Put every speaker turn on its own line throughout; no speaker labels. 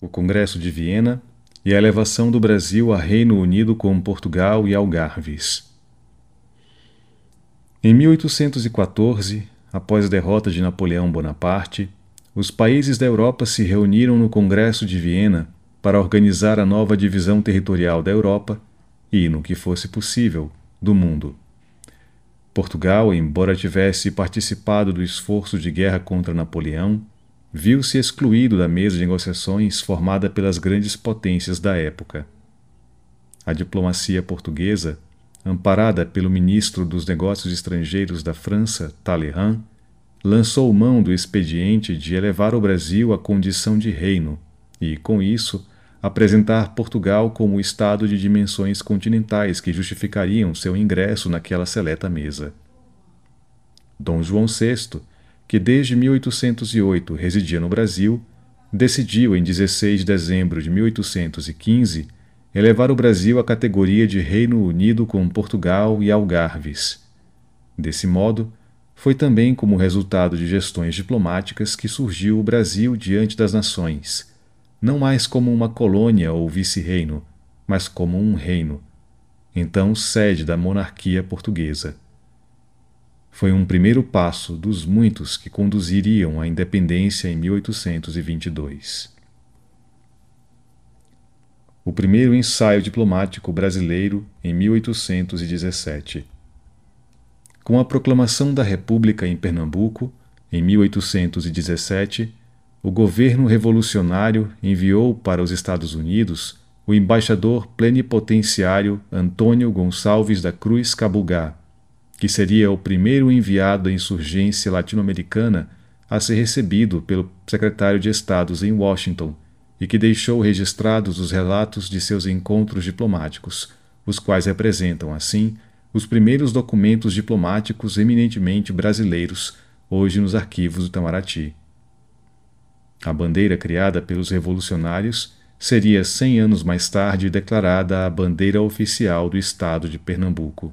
o Congresso de Viena e a elevação do Brasil a Reino Unido com Portugal e Algarves. Em 1814, após a derrota de Napoleão Bonaparte, os países da Europa se reuniram no Congresso de Viena para organizar a nova divisão territorial da Europa e, no que fosse possível, do mundo. Portugal, embora tivesse participado do esforço de guerra contra Napoleão, viu-se excluído da mesa de negociações formada pelas grandes potências da época. A diplomacia portuguesa, amparada pelo ministro dos Negócios Estrangeiros da França, Talleyrand, lançou mão do expediente de elevar o Brasil à condição de reino e, com isso, apresentar Portugal como Estado de dimensões continentais que justificariam seu ingresso naquela seleta mesa. Dom João VI, que desde 1808 residia no Brasil, decidiu em 16 de dezembro de 1815 elevar o Brasil à categoria de Reino Unido com Portugal e Algarves. Desse modo, foi também como resultado de gestões diplomáticas que surgiu o Brasil diante das nações não mais como uma colônia ou vice-reino, mas como um reino, então sede da monarquia portuguesa. Foi um primeiro passo dos muitos que conduziriam à independência em 1822. O primeiro ensaio diplomático brasileiro em 1817. Com a proclamação da República em Pernambuco, em 1817, o governo revolucionário enviou para os Estados Unidos o embaixador plenipotenciário Antônio Gonçalves da Cruz Cabugá, que seria o primeiro enviado à insurgência latino-americana a ser recebido pelo secretário de Estados em Washington e que deixou registrados os relatos de seus encontros diplomáticos, os quais representam, assim, os primeiros documentos diplomáticos eminentemente brasileiros, hoje nos arquivos do Itamaraty. A bandeira criada pelos revolucionários seria cem anos mais tarde declarada a bandeira oficial do Estado de Pernambuco.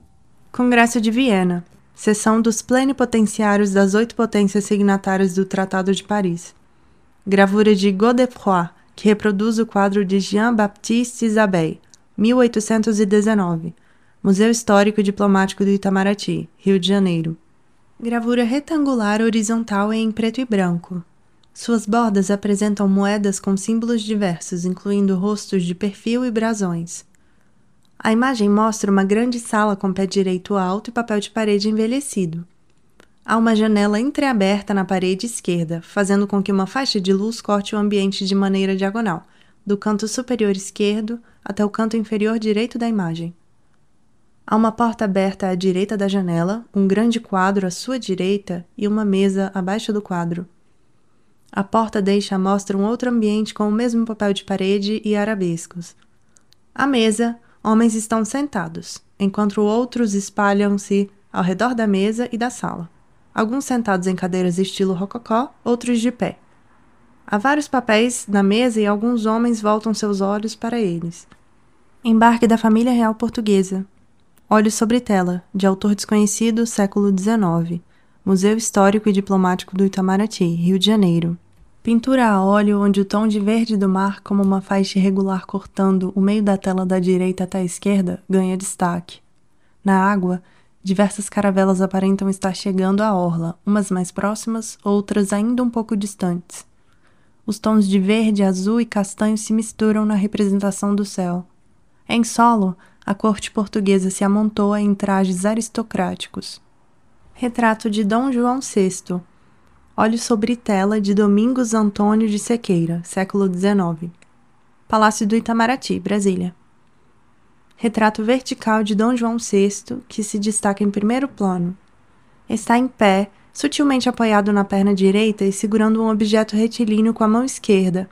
Congresso de Viena Sessão dos plenipotenciários das oito potências signatárias do Tratado de Paris. Gravura de Godefroy, que reproduz o quadro de Jean-Baptiste Isabelle, 1819. Museu Histórico e Diplomático do Itamaraty, Rio de Janeiro. Gravura retangular horizontal em preto e branco, suas bordas apresentam moedas com símbolos diversos, incluindo rostos de perfil e brasões. A imagem mostra uma grande sala com pé direito alto e papel de parede envelhecido. Há uma janela entreaberta na parede esquerda, fazendo com que uma faixa de luz corte o ambiente de maneira diagonal, do canto superior esquerdo até o canto inferior direito da imagem. Há uma porta aberta à direita da janela, um grande quadro à sua direita e uma mesa abaixo do quadro. A porta deixa à mostra um outro ambiente com o mesmo papel de parede e arabescos. À mesa, homens estão sentados, enquanto outros espalham-se ao redor da mesa e da sala. Alguns sentados em cadeiras estilo rococó, outros de pé. Há vários papéis na mesa e alguns homens voltam seus olhos para eles. Embarque da família real portuguesa. Olhos sobre tela, de autor desconhecido, século XIX. Museu Histórico e Diplomático do Itamaraty, Rio de Janeiro. Pintura a óleo onde o tom de verde do mar, como uma faixa irregular cortando o meio da tela da direita até a esquerda, ganha destaque. Na água, diversas caravelas aparentam estar chegando à orla, umas mais próximas, outras ainda um pouco distantes. Os tons de verde, azul e castanho se misturam na representação do céu. Em solo, a corte portuguesa se amontoa em trajes aristocráticos. Retrato de Dom João VI, Olhos sobre tela de Domingos Antônio de Sequeira, século XIX. Palácio do Itamaraty, Brasília. Retrato vertical de Dom João VI, que se destaca em primeiro plano. Está em pé, sutilmente apoiado na perna direita e segurando um objeto retilíneo com a mão esquerda.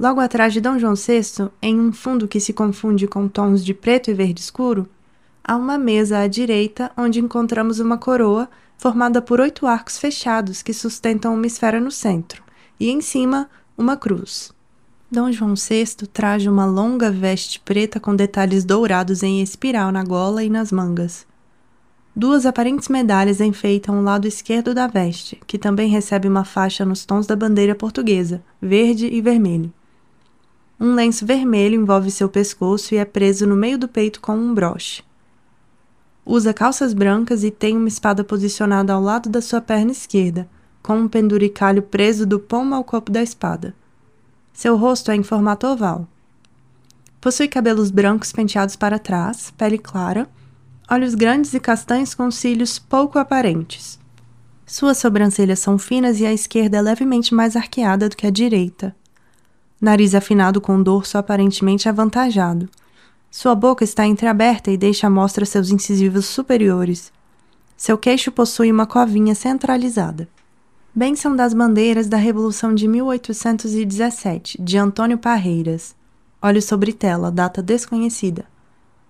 Logo atrás de Dom João VI, em um fundo que se confunde com tons de preto e verde escuro, há uma mesa à direita onde encontramos uma coroa formada por oito arcos fechados que sustentam uma esfera no centro, e em cima, uma cruz. Dom João VI traja uma longa veste preta com detalhes dourados em espiral na gola e nas mangas. Duas aparentes medalhas enfeitam o lado esquerdo da veste, que também recebe uma faixa nos tons da bandeira portuguesa, verde e vermelho. Um lenço vermelho envolve seu pescoço e é preso no meio do peito com um broche. Usa calças brancas e tem uma espada posicionada ao lado da sua perna esquerda, com um penduricalho preso do pomo ao corpo da espada. Seu rosto é em formato oval. Possui cabelos brancos penteados para trás, pele clara, olhos grandes e castanhos com cílios pouco aparentes. Suas sobrancelhas são finas e a esquerda é levemente mais arqueada do que a direita. Nariz afinado com dorso aparentemente avantajado. Sua boca está entreaberta e deixa à mostra seus incisivos superiores. Seu queixo possui uma covinha centralizada. Bênção das Bandeiras da Revolução de 1817, de Antônio Parreiras. Olho sobre tela, data desconhecida.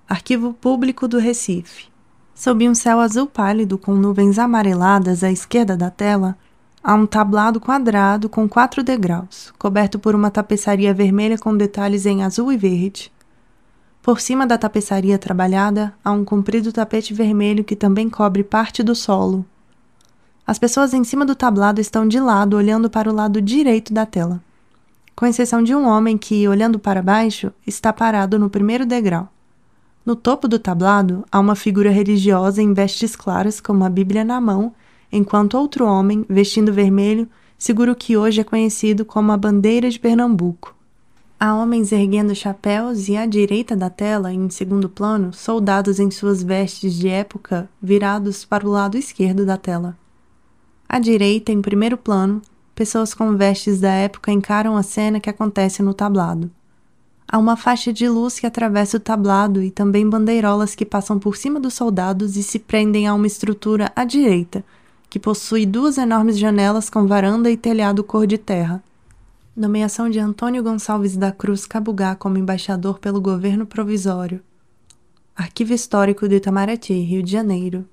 Arquivo Público do Recife. Sob um céu azul pálido com nuvens amareladas à esquerda da tela, há um tablado quadrado com quatro degraus, coberto por uma tapeçaria vermelha com detalhes em azul e verde. Por cima da tapeçaria trabalhada, há um comprido tapete vermelho que também cobre parte do solo, as pessoas em cima do tablado estão de lado, olhando para o lado direito da tela, com exceção de um homem que, olhando para baixo, está parado no primeiro degrau. No topo do tablado há uma figura religiosa em vestes claras com uma Bíblia na mão, enquanto outro homem, vestindo vermelho, segura o que hoje é conhecido como a bandeira de Pernambuco. Há homens erguendo chapéus e à direita da tela, em segundo plano, soldados em suas vestes de época virados para o lado esquerdo da tela. À direita, em primeiro plano, pessoas com vestes da época encaram a cena que acontece no tablado. Há uma faixa de luz que atravessa o tablado e também bandeirolas que passam por cima dos soldados e se prendem a uma estrutura à direita, que possui duas enormes janelas com varanda e telhado cor de terra. Nomeação de Antônio Gonçalves da Cruz Cabugá como embaixador pelo governo provisório. Arquivo Histórico do Itamaraty, Rio de Janeiro,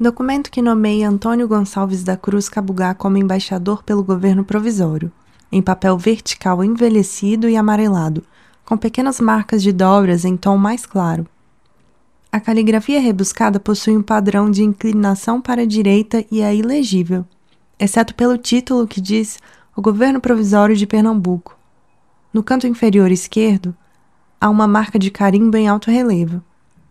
Documento que nomeia Antônio Gonçalves da Cruz Cabugá como embaixador pelo governo provisório, em papel vertical envelhecido e amarelado, com pequenas marcas de dobras em tom mais claro. A caligrafia rebuscada possui um padrão de inclinação para a direita e é ilegível, exceto pelo título que diz O Governo Provisório de Pernambuco. No canto inferior esquerdo, há uma marca de carimbo em alto relevo.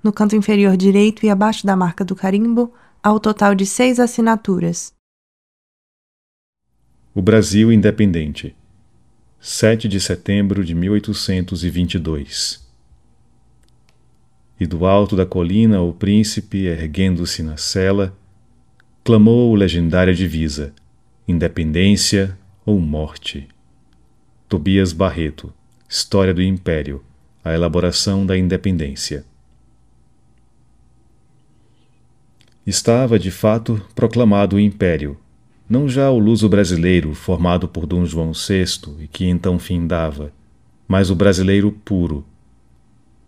No canto inferior direito e abaixo da marca do carimbo, ao total de seis assinaturas.
O Brasil Independente, 7 de setembro de 1822. E do alto da colina o príncipe, erguendo-se na cela, clamou legendária divisa: Independência ou morte. Tobias Barreto, História do Império, a elaboração da independência. Estava, de fato, proclamado o império, não já o luso brasileiro formado por Dom João VI e que então findava, mas o brasileiro puro.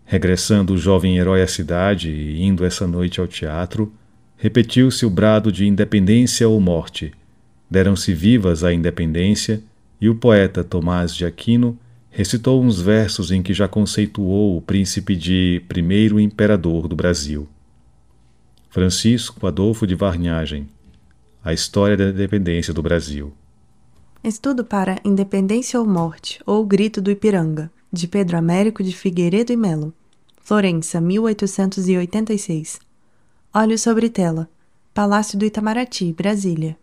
Regressando o jovem herói à cidade e indo essa noite ao teatro, repetiu-se o brado de independência ou morte. Deram-se vivas à independência e o poeta Tomás de Aquino recitou uns versos em que já conceituou o príncipe de primeiro imperador do Brasil. Francisco Adolfo de Varnhagem A História da Independência do Brasil.
Estudo para Independência ou Morte, ou Grito do Ipiranga, de Pedro Américo de Figueiredo e Melo. Florença, 1886. Olhos sobre tela. Palácio do Itamaraty, Brasília.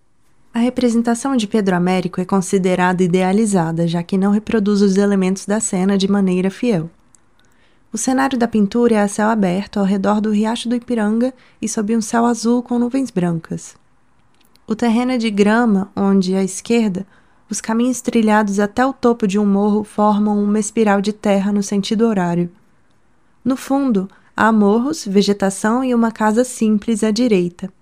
A representação de Pedro Américo é considerada idealizada, já que não reproduz os elementos da cena de maneira fiel. O cenário da pintura é a céu aberto ao redor do riacho do Ipiranga e sob um céu azul com nuvens brancas. O terreno é de grama, onde, à esquerda, os caminhos trilhados até o topo de um morro formam uma espiral de terra no sentido horário. No fundo, há morros, vegetação e uma casa simples à direita.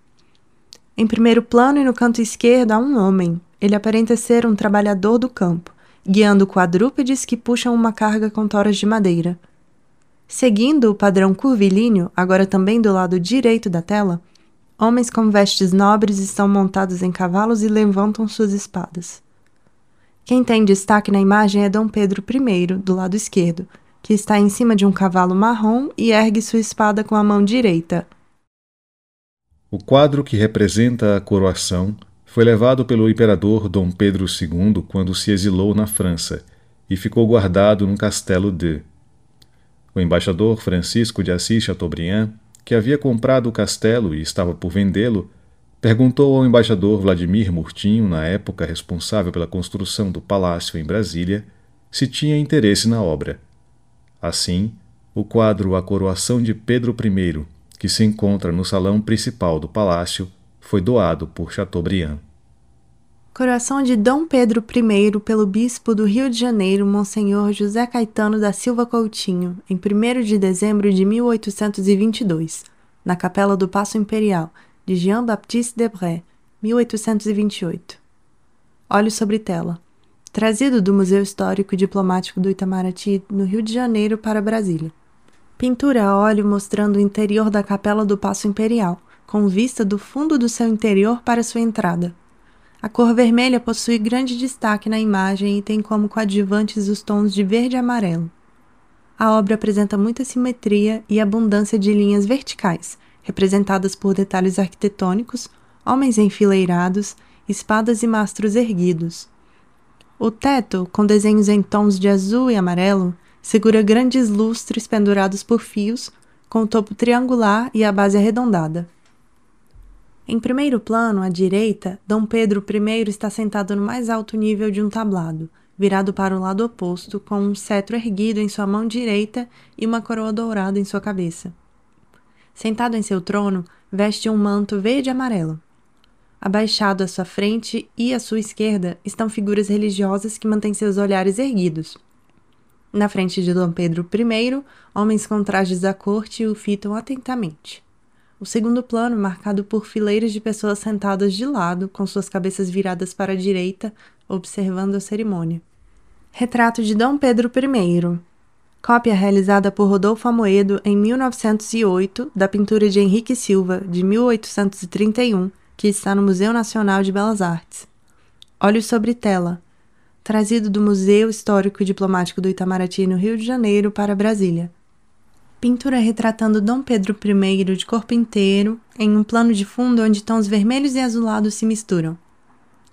Em primeiro plano e no canto esquerdo há um homem. Ele aparenta ser um trabalhador do campo, guiando quadrúpedes que puxam uma carga com toras de madeira. Seguindo o padrão curvilíneo, agora também do lado direito da tela, homens com vestes nobres estão montados em cavalos e levantam suas espadas. Quem tem destaque na imagem é Dom Pedro I, do lado esquerdo, que está em cima de um cavalo marrom e ergue sua espada com a mão direita.
O quadro que representa a coroação foi levado pelo imperador Dom Pedro II quando se exilou na França e ficou guardado no castelo de. O embaixador Francisco de Assis Chateaubriand, que havia comprado o castelo e estava por vendê-lo, perguntou ao embaixador Vladimir Murtinho, na época responsável pela construção do palácio em Brasília, se tinha interesse na obra. Assim, o quadro A Coroação de Pedro I, que se encontra no salão principal do palácio, foi doado por Chateaubriand.
Coroação de Dom Pedro I pelo bispo do Rio de Janeiro, Monsenhor José Caetano da Silva Coutinho, em 1 de dezembro de 1822, na Capela do Paço Imperial, de Jean-Baptiste Debré, 1828. Olho sobre tela. Trazido do Museu Histórico e Diplomático do Itamaraty, no Rio de Janeiro, para Brasília. Pintura a óleo mostrando o interior da Capela do Paço Imperial, com vista do fundo do seu interior para sua entrada. A cor vermelha possui grande destaque na imagem e tem como coadjuvantes os tons de verde e amarelo. A obra apresenta muita simetria e abundância de linhas verticais, representadas por detalhes arquitetônicos, homens enfileirados, espadas e mastros erguidos. O teto, com desenhos em tons de azul e amarelo, segura grandes lustres pendurados por fios, com o topo triangular e a base arredondada. Em primeiro plano, à direita, Dom Pedro I está sentado no mais alto nível de um tablado, virado para o lado oposto, com um cetro erguido em sua mão direita e uma coroa dourada em sua cabeça. Sentado em seu trono, veste um manto verde e amarelo. Abaixado à sua frente e à sua esquerda estão figuras religiosas que mantêm seus olhares erguidos. Na frente de Dom Pedro I, homens com trajes da corte o fitam atentamente. O segundo plano, marcado por fileiras de pessoas sentadas de lado, com suas cabeças viradas para a direita, observando a cerimônia. Retrato de Dom Pedro I. Cópia realizada por Rodolfo Amoedo em 1908 da pintura de Henrique Silva, de 1831, que está no Museu Nacional de Belas Artes. Olhos sobre tela. Trazido do Museu Histórico e Diplomático do Itamaraty, no Rio de Janeiro, para Brasília pintura retratando Dom Pedro I de corpo inteiro, em um plano de fundo onde tons vermelhos e azulados se misturam.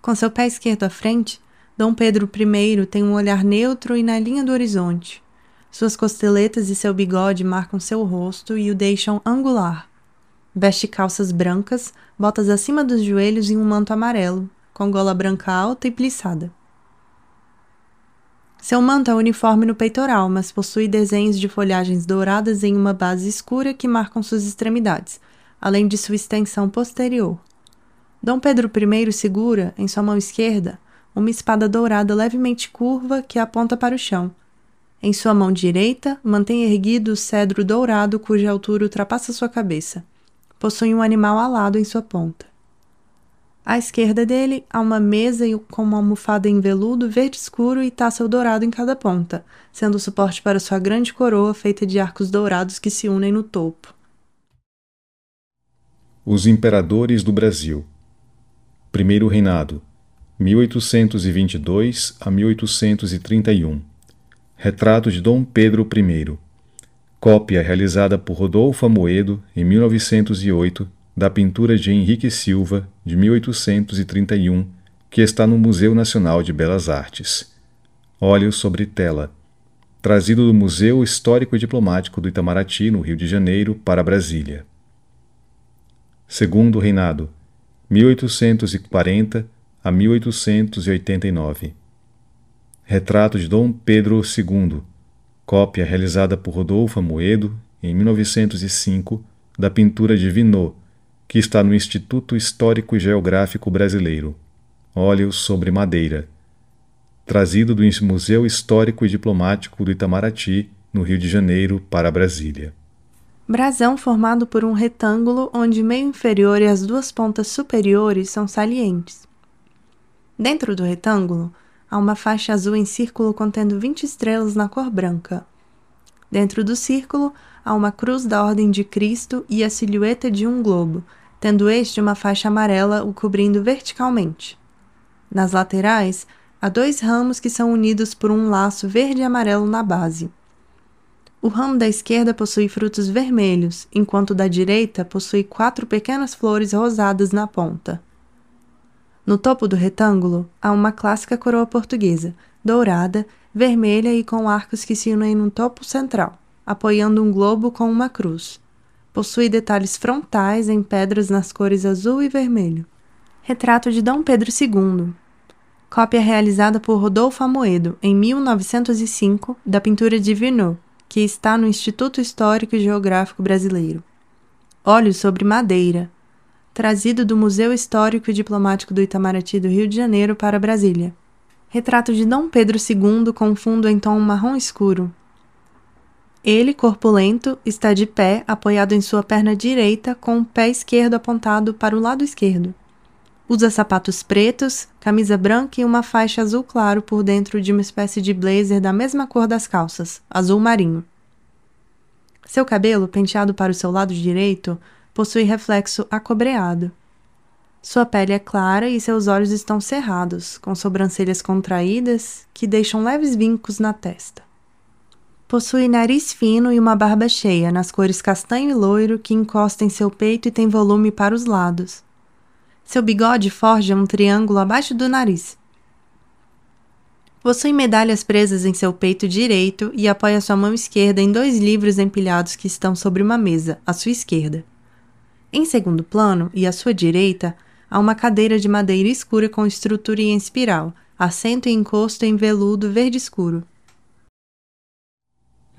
Com seu pé esquerdo à frente, Dom Pedro I tem um olhar neutro e na linha do horizonte. Suas costeletas e seu bigode marcam seu rosto e o deixam angular. Veste calças brancas, botas acima dos joelhos e um manto amarelo, com gola branca alta e plissada. Seu manto é uniforme no peitoral, mas possui desenhos de folhagens douradas em uma base escura que marcam suas extremidades, além de sua extensão posterior. Dom Pedro I segura, em sua mão esquerda, uma espada dourada levemente curva que aponta para o chão. Em sua mão direita, mantém erguido o cedro dourado cuja altura ultrapassa sua cabeça. Possui um animal alado em sua ponta. À esquerda dele há uma mesa com uma almofada em veludo verde escuro e taça dourado em cada ponta, sendo o suporte para sua grande coroa feita de arcos dourados que se unem no topo.
Os Imperadores do Brasil. Primeiro Reinado 1822 a 1831 Retrato de Dom Pedro I Cópia realizada por Rodolfo Amoedo em 1908 da pintura de Henrique Silva, de 1831, que está no Museu Nacional de Belas Artes. Óleo sobre tela. Trazido do Museu Histórico e Diplomático do Itamaraty, no Rio de Janeiro, para Brasília. Segundo Reinado, 1840 a 1889. Retrato de Dom Pedro II, cópia realizada por Rodolfo Amoedo em 1905 da pintura de Vinot, que está no Instituto Histórico e Geográfico Brasileiro. Óleos sobre madeira. Trazido do Museu Histórico e Diplomático do Itamaraty, no Rio de Janeiro, para Brasília.
Brasão formado por um retângulo onde meio inferior e as duas pontas superiores são salientes. Dentro do retângulo, há uma faixa azul em círculo contendo 20 estrelas na cor branca. Dentro do círculo, há uma cruz da Ordem de Cristo e a silhueta de um globo, tendo este uma faixa amarela o cobrindo verticalmente. Nas laterais, há dois ramos que são unidos por um laço verde e amarelo na base. O ramo da esquerda possui frutos vermelhos, enquanto o da direita possui quatro pequenas flores rosadas na ponta. No topo do retângulo há uma clássica coroa portuguesa, dourada, vermelha e com arcos que se unem no topo central, apoiando um globo com uma cruz. Possui detalhes frontais em pedras nas cores azul e vermelho. Retrato de Dom Pedro II. Cópia realizada por Rodolfo Amoedo em 1905 da pintura de Virneau, que está no Instituto Histórico e Geográfico Brasileiro. Olhos sobre madeira. Trazido do Museu Histórico e Diplomático do Itamaraty do Rio de Janeiro para Brasília. Retrato de Dom Pedro II com fundo em tom marrom escuro. Ele, corpulento, está de pé, apoiado em sua perna direita, com o pé esquerdo apontado para o lado esquerdo. Usa sapatos pretos, camisa branca e uma faixa azul claro por dentro de uma espécie de blazer da mesma cor das calças, azul marinho. Seu cabelo, penteado para o seu lado direito, possui reflexo acobreado. Sua pele é clara e seus olhos estão cerrados, com sobrancelhas contraídas que deixam leves vincos na testa. Possui nariz fino e uma barba cheia, nas cores castanho e loiro, que encosta em seu peito e tem volume para os lados. Seu bigode forja um triângulo abaixo do nariz. Possui medalhas presas em seu peito direito e apoia sua mão esquerda em dois livros empilhados que estão sobre uma mesa, à sua esquerda. Em segundo plano e à sua direita, há uma cadeira de madeira escura com estrutura em espiral, assento e encosto em veludo verde escuro.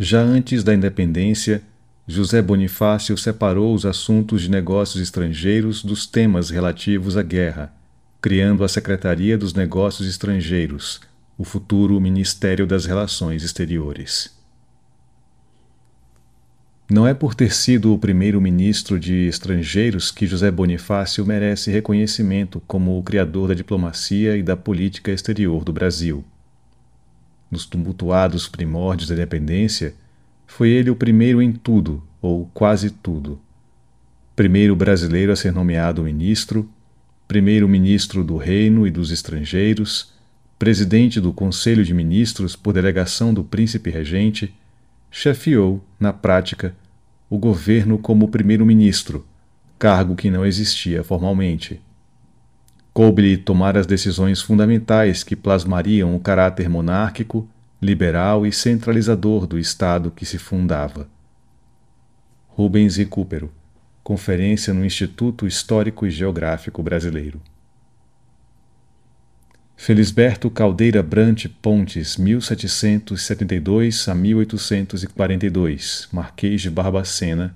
Já antes da independência, José Bonifácio separou os assuntos de negócios estrangeiros dos temas relativos à guerra, criando a Secretaria dos Negócios Estrangeiros, o futuro Ministério das Relações Exteriores. Não é por ter sido o primeiro ministro de Estrangeiros que José Bonifácio merece reconhecimento como o criador da diplomacia e da política exterior do Brasil. Nos tumultuados primórdios da independência, foi ele o primeiro em tudo, ou quase tudo. Primeiro brasileiro a ser nomeado ministro, primeiro ministro do Reino e dos Estrangeiros, presidente do Conselho de Ministros por delegação do príncipe regente chefiou, na prática, o governo como primeiro-ministro, cargo que não existia formalmente. Coube-lhe tomar as decisões fundamentais que plasmariam o caráter monárquico, liberal e centralizador do Estado que se fundava. Rubens Recupero, Conferência no Instituto Histórico e Geográfico Brasileiro. Felisberto Caldeira Brant Pontes, 1772 a 1842, Marquês de Barbacena,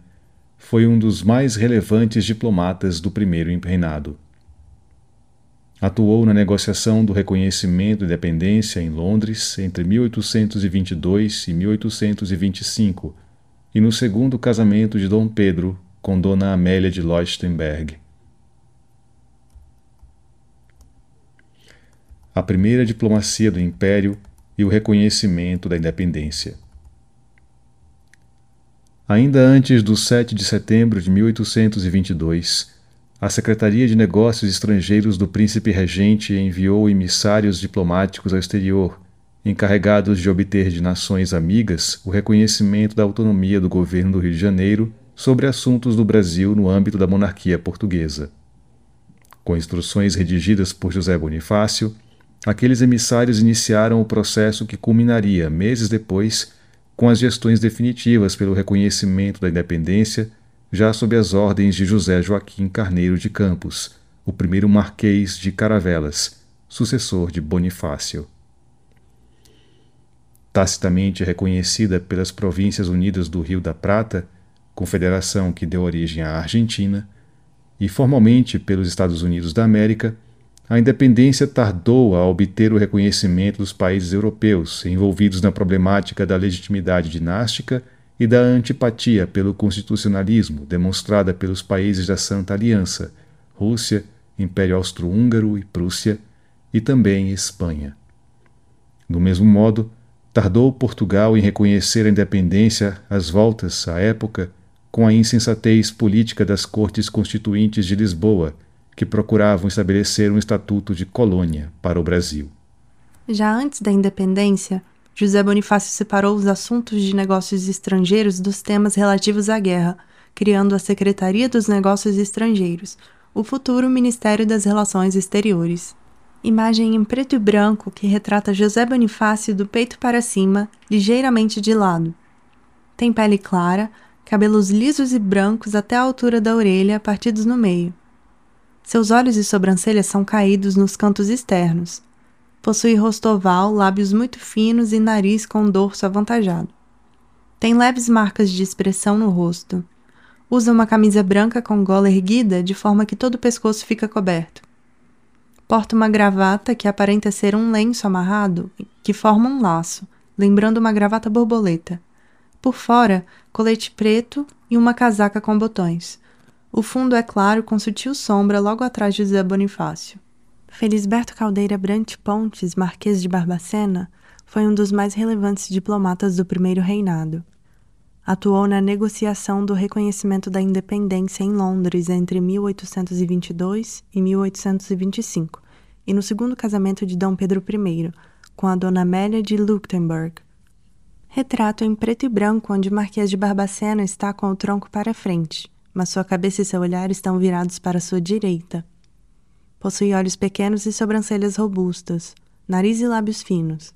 foi um dos mais relevantes diplomatas do primeiro reinado. Atuou na negociação do reconhecimento de independência em Londres entre 1822 e 1825 e no segundo casamento de Dom Pedro com Dona Amélia de Leuchtenberg. a primeira diplomacia do Império e o reconhecimento da independência. Ainda antes do 7 de setembro de 1822, a Secretaria de Negócios Estrangeiros do Príncipe Regente enviou emissários diplomáticos ao exterior, encarregados de obter de nações amigas o reconhecimento da autonomia do governo do Rio de Janeiro sobre assuntos do Brasil no âmbito da monarquia portuguesa. Com instruções redigidas por José Bonifácio, aqueles emissários iniciaram o processo que culminaria, meses depois, com as gestões definitivas pelo reconhecimento da independência, já sob as ordens de José Joaquim Carneiro de Campos, o primeiro Marquês de Caravelas, sucessor de Bonifácio. Tacitamente reconhecida pelas Províncias Unidas do Rio da Prata, confederação que deu origem à Argentina, e formalmente pelos Estados Unidos da América, a independência tardou a obter o reconhecimento dos países europeus envolvidos na problemática da legitimidade dinástica e da antipatia pelo constitucionalismo demonstrada pelos países da Santa Aliança, Rússia, Império Austro-Húngaro e Prússia, e também Espanha. Do mesmo modo, tardou Portugal em reconhecer a independência às voltas, à época, com a insensatez política das cortes constituintes de Lisboa que procuravam estabelecer um estatuto de colônia para o Brasil.
Já antes da independência, José Bonifácio separou os assuntos de negócios estrangeiros dos temas relativos à guerra, criando a Secretaria dos Negócios Estrangeiros, o futuro Ministério das Relações Exteriores. Imagem em preto e branco que retrata José Bonifácio do peito para cima, ligeiramente de lado. Tem pele clara, cabelos lisos e brancos até a altura da orelha, partidos no meio. Seus olhos e sobrancelhas são caídos nos cantos externos. Possui rosto oval, lábios muito finos e nariz com dorso avantajado. Tem leves marcas de expressão no rosto. Usa uma camisa branca com gola erguida de forma que todo o pescoço fica coberto. Porta uma gravata que aparenta ser um lenço amarrado, que forma um laço, lembrando uma gravata borboleta. Por fora, colete preto e uma casaca com botões. O fundo é claro com sutil sombra logo atrás de Zé Bonifácio. Felisberto Caldeira Brant Pontes, Marquês de Barbacena, foi um dos mais relevantes diplomatas do primeiro reinado. Atuou na negociação do reconhecimento da independência em Londres entre 1822 e 1825, e no segundo casamento de Dom Pedro I, com a Dona Amélia de Leuchtenberg. Retrato em preto e branco onde Marquês de Barbacena está com o tronco para frente, mas sua cabeça e seu olhar estão virados para sua direita. Possui olhos pequenos e sobrancelhas robustas, nariz e lábios finos.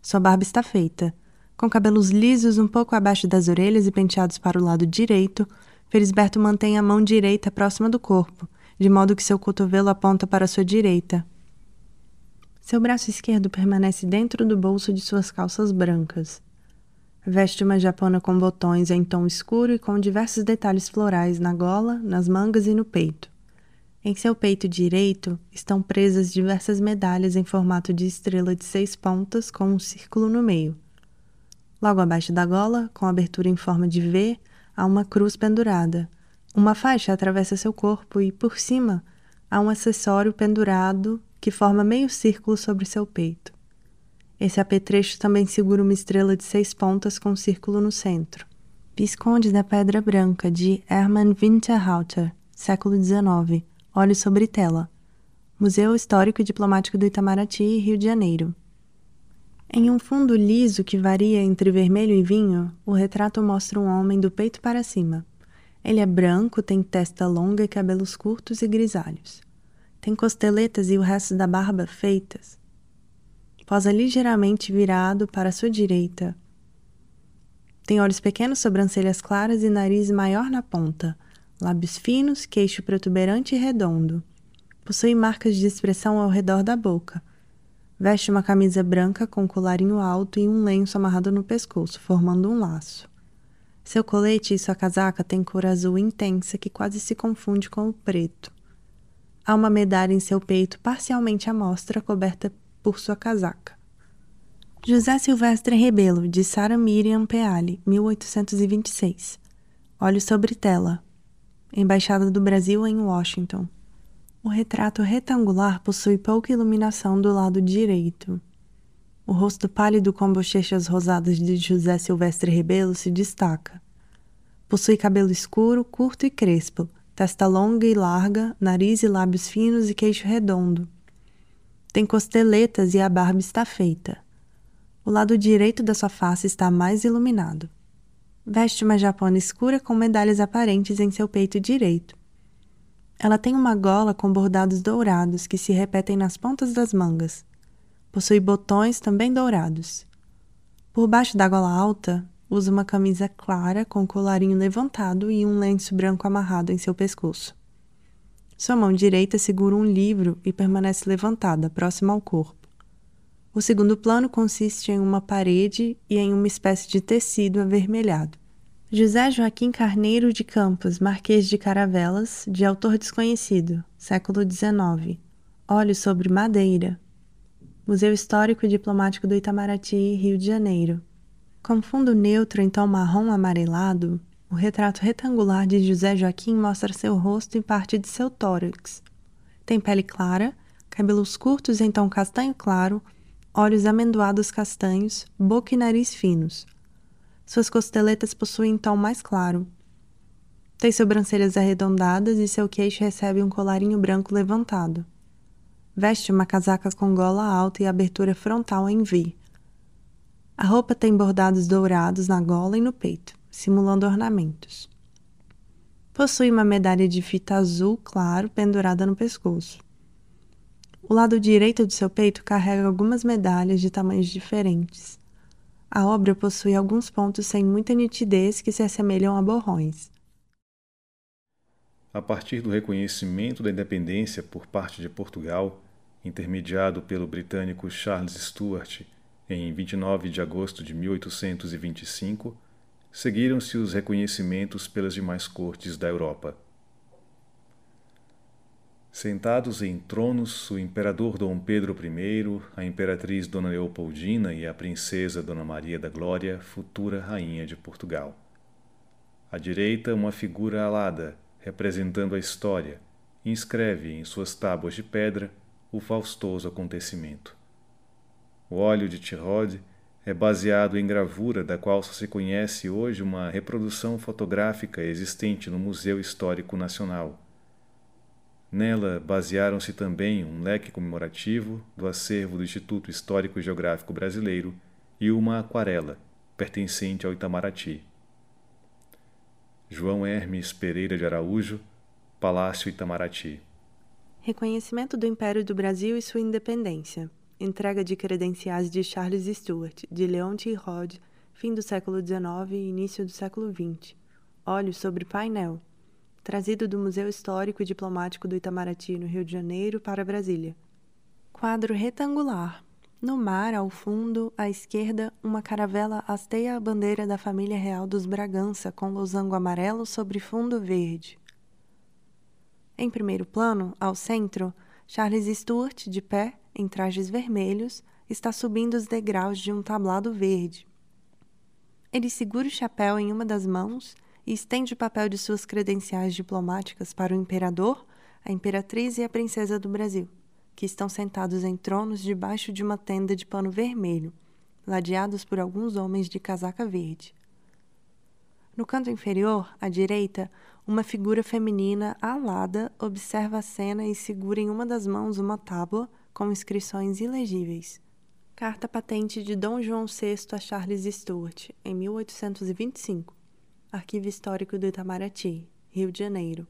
Sua barba está feita, com cabelos lisos um pouco abaixo das orelhas e penteados para o lado direito, Felisberto mantém a mão direita próxima do corpo, de modo que seu cotovelo aponta para sua direita. Seu braço esquerdo permanece dentro do bolso de suas calças brancas. Veste uma japona com botões em tom escuro e com diversos detalhes florais na gola, nas mangas e no peito. Em seu peito direito estão presas diversas medalhas em formato de estrela de seis pontas com um círculo no meio. Logo abaixo da gola, com abertura em forma de V, há uma cruz pendurada. Uma faixa atravessa seu corpo e, por cima, há um acessório pendurado que forma meio círculo sobre seu peito. Esse apetrecho também segura uma estrela de seis pontas com um círculo no centro. Visconde da Pedra Branca, de Hermann Winterhalter, século XIX. Olho sobre tela. Museu Histórico e Diplomático do Itamaraty, Rio de Janeiro. Em um fundo liso que varia entre vermelho e vinho, o retrato mostra um homem do peito para cima. Ele é branco, tem testa longa e cabelos curtos e grisalhos. Tem costeletas e o resto da barba feitas. Posa ligeiramente virado para sua direita. Tem olhos pequenos, sobrancelhas claras e nariz maior na ponta, lábios finos, queixo protuberante e redondo. Possui marcas de expressão ao redor da boca Veste uma camisa branca com colarinho alto e um lenço amarrado no pescoço, formando um laço. Seu colete e sua casaca têm cor azul intensa que quase se confunde com o preto. Há uma medalha em seu peito parcialmente à mostra, coberta por sua casaca. José Silvestre Rebelo, de Sarah Miriam Peale, 1826. Olhos sobre tela. Embaixada do Brasil em Washington. O retrato retangular possui pouca iluminação do lado direito. O rosto pálido com bochechas rosadas de José Silvestre Rebelo se destaca. Possui cabelo escuro, curto e crespo, testa longa e larga, nariz e lábios finos e queixo redondo. Tem costeletas e a barba está feita. O lado direito da sua face está mais iluminado. Veste uma japona escura com medalhas aparentes em seu peito direito. Ela tem uma gola com bordados dourados que se repetem nas pontas das mangas. Possui botões também dourados. Por baixo da gola alta, usa uma camisa clara com colarinho levantado e um lenço branco amarrado em seu pescoço. Sua mão direita segura um livro e permanece levantada, próxima ao corpo. O segundo plano consiste em uma parede e em uma espécie de tecido avermelhado. José Joaquim Carneiro de Campos, Marquês de Caravelas, de autor desconhecido, século XIX. Olhos sobre madeira. Museu Histórico e Diplomático do Itamaraty, Rio de Janeiro. Com fundo neutro em tom marrom amarelado, o retrato retangular de José Joaquim mostra seu rosto e parte de seu tórax. Tem pele clara, cabelos curtos em tom castanho claro, olhos amendoados castanhos, boca e nariz finos suas costeletas possuem tom mais claro. Tem sobrancelhas arredondadas e seu queixo recebe um colarinho branco levantado. Veste uma casaca com gola alta e abertura frontal em V. A roupa tem bordados dourados na gola e no peito, simulando ornamentos. Possui uma medalha de fita azul claro pendurada no pescoço. O lado direito do seu peito carrega algumas medalhas de tamanhos diferentes. A obra possui alguns pontos sem muita nitidez que se assemelham a borrões.
A partir do reconhecimento da independência por parte de Portugal, intermediado pelo britânico Charles Stuart em 29 de agosto de 1825, seguiram-se os reconhecimentos pelas demais cortes da Europa. Sentados em tronos, o imperador Dom Pedro I, a imperatriz Dona Leopoldina e a princesa Dona Maria da Glória, futura rainha de Portugal. À direita, uma figura alada, representando a história, inscreve em suas tábuas de pedra o faustoso acontecimento. O óleo de Tirode é baseado em gravura da qual só se conhece hoje uma reprodução fotográfica existente no Museu Histórico Nacional Nela basearam-se também um leque comemorativo do acervo do Instituto Histórico e Geográfico Brasileiro e uma aquarela pertencente ao Itamaraty. João Hermes Pereira de Araújo, Palácio Itamaraty.
Reconhecimento do Império do Brasil e sua independência. Entrega de credenciais de Charles Stuart, de Leonte Rod, fim do século XIX e início do século XX. Óleo sobre painel trazido do Museu Histórico e Diplomático do Itamaraty, no Rio de Janeiro, para Brasília. Quadro retangular. No mar, ao fundo, à esquerda, uma caravela hasteia a bandeira da família real dos Bragança com losango amarelo sobre fundo verde. Em primeiro plano, ao centro, Charles Stuart, de pé, em trajes vermelhos, está subindo os degraus de um tablado verde. Ele segura o chapéu em uma das mãos e estende o papel de suas credenciais diplomáticas para o imperador, a imperatriz e a princesa do Brasil, que estão sentados em tronos debaixo de uma tenda de pano vermelho, ladeados por alguns homens de casaca verde. No canto inferior, à direita, uma figura feminina alada observa a cena e segura em uma das mãos uma tábua com inscrições ilegíveis. Carta patente de Dom João VI a Charles Stuart, em 1825. Arquivo Histórico do Itamaraty, Rio de Janeiro.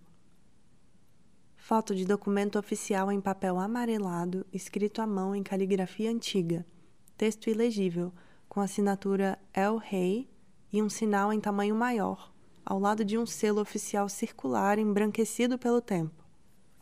Foto de documento oficial em papel amarelado, escrito à mão em caligrafia antiga. Texto ilegível, com assinatura El Rei e um sinal em tamanho maior, ao lado de um selo oficial circular embranquecido pelo tempo.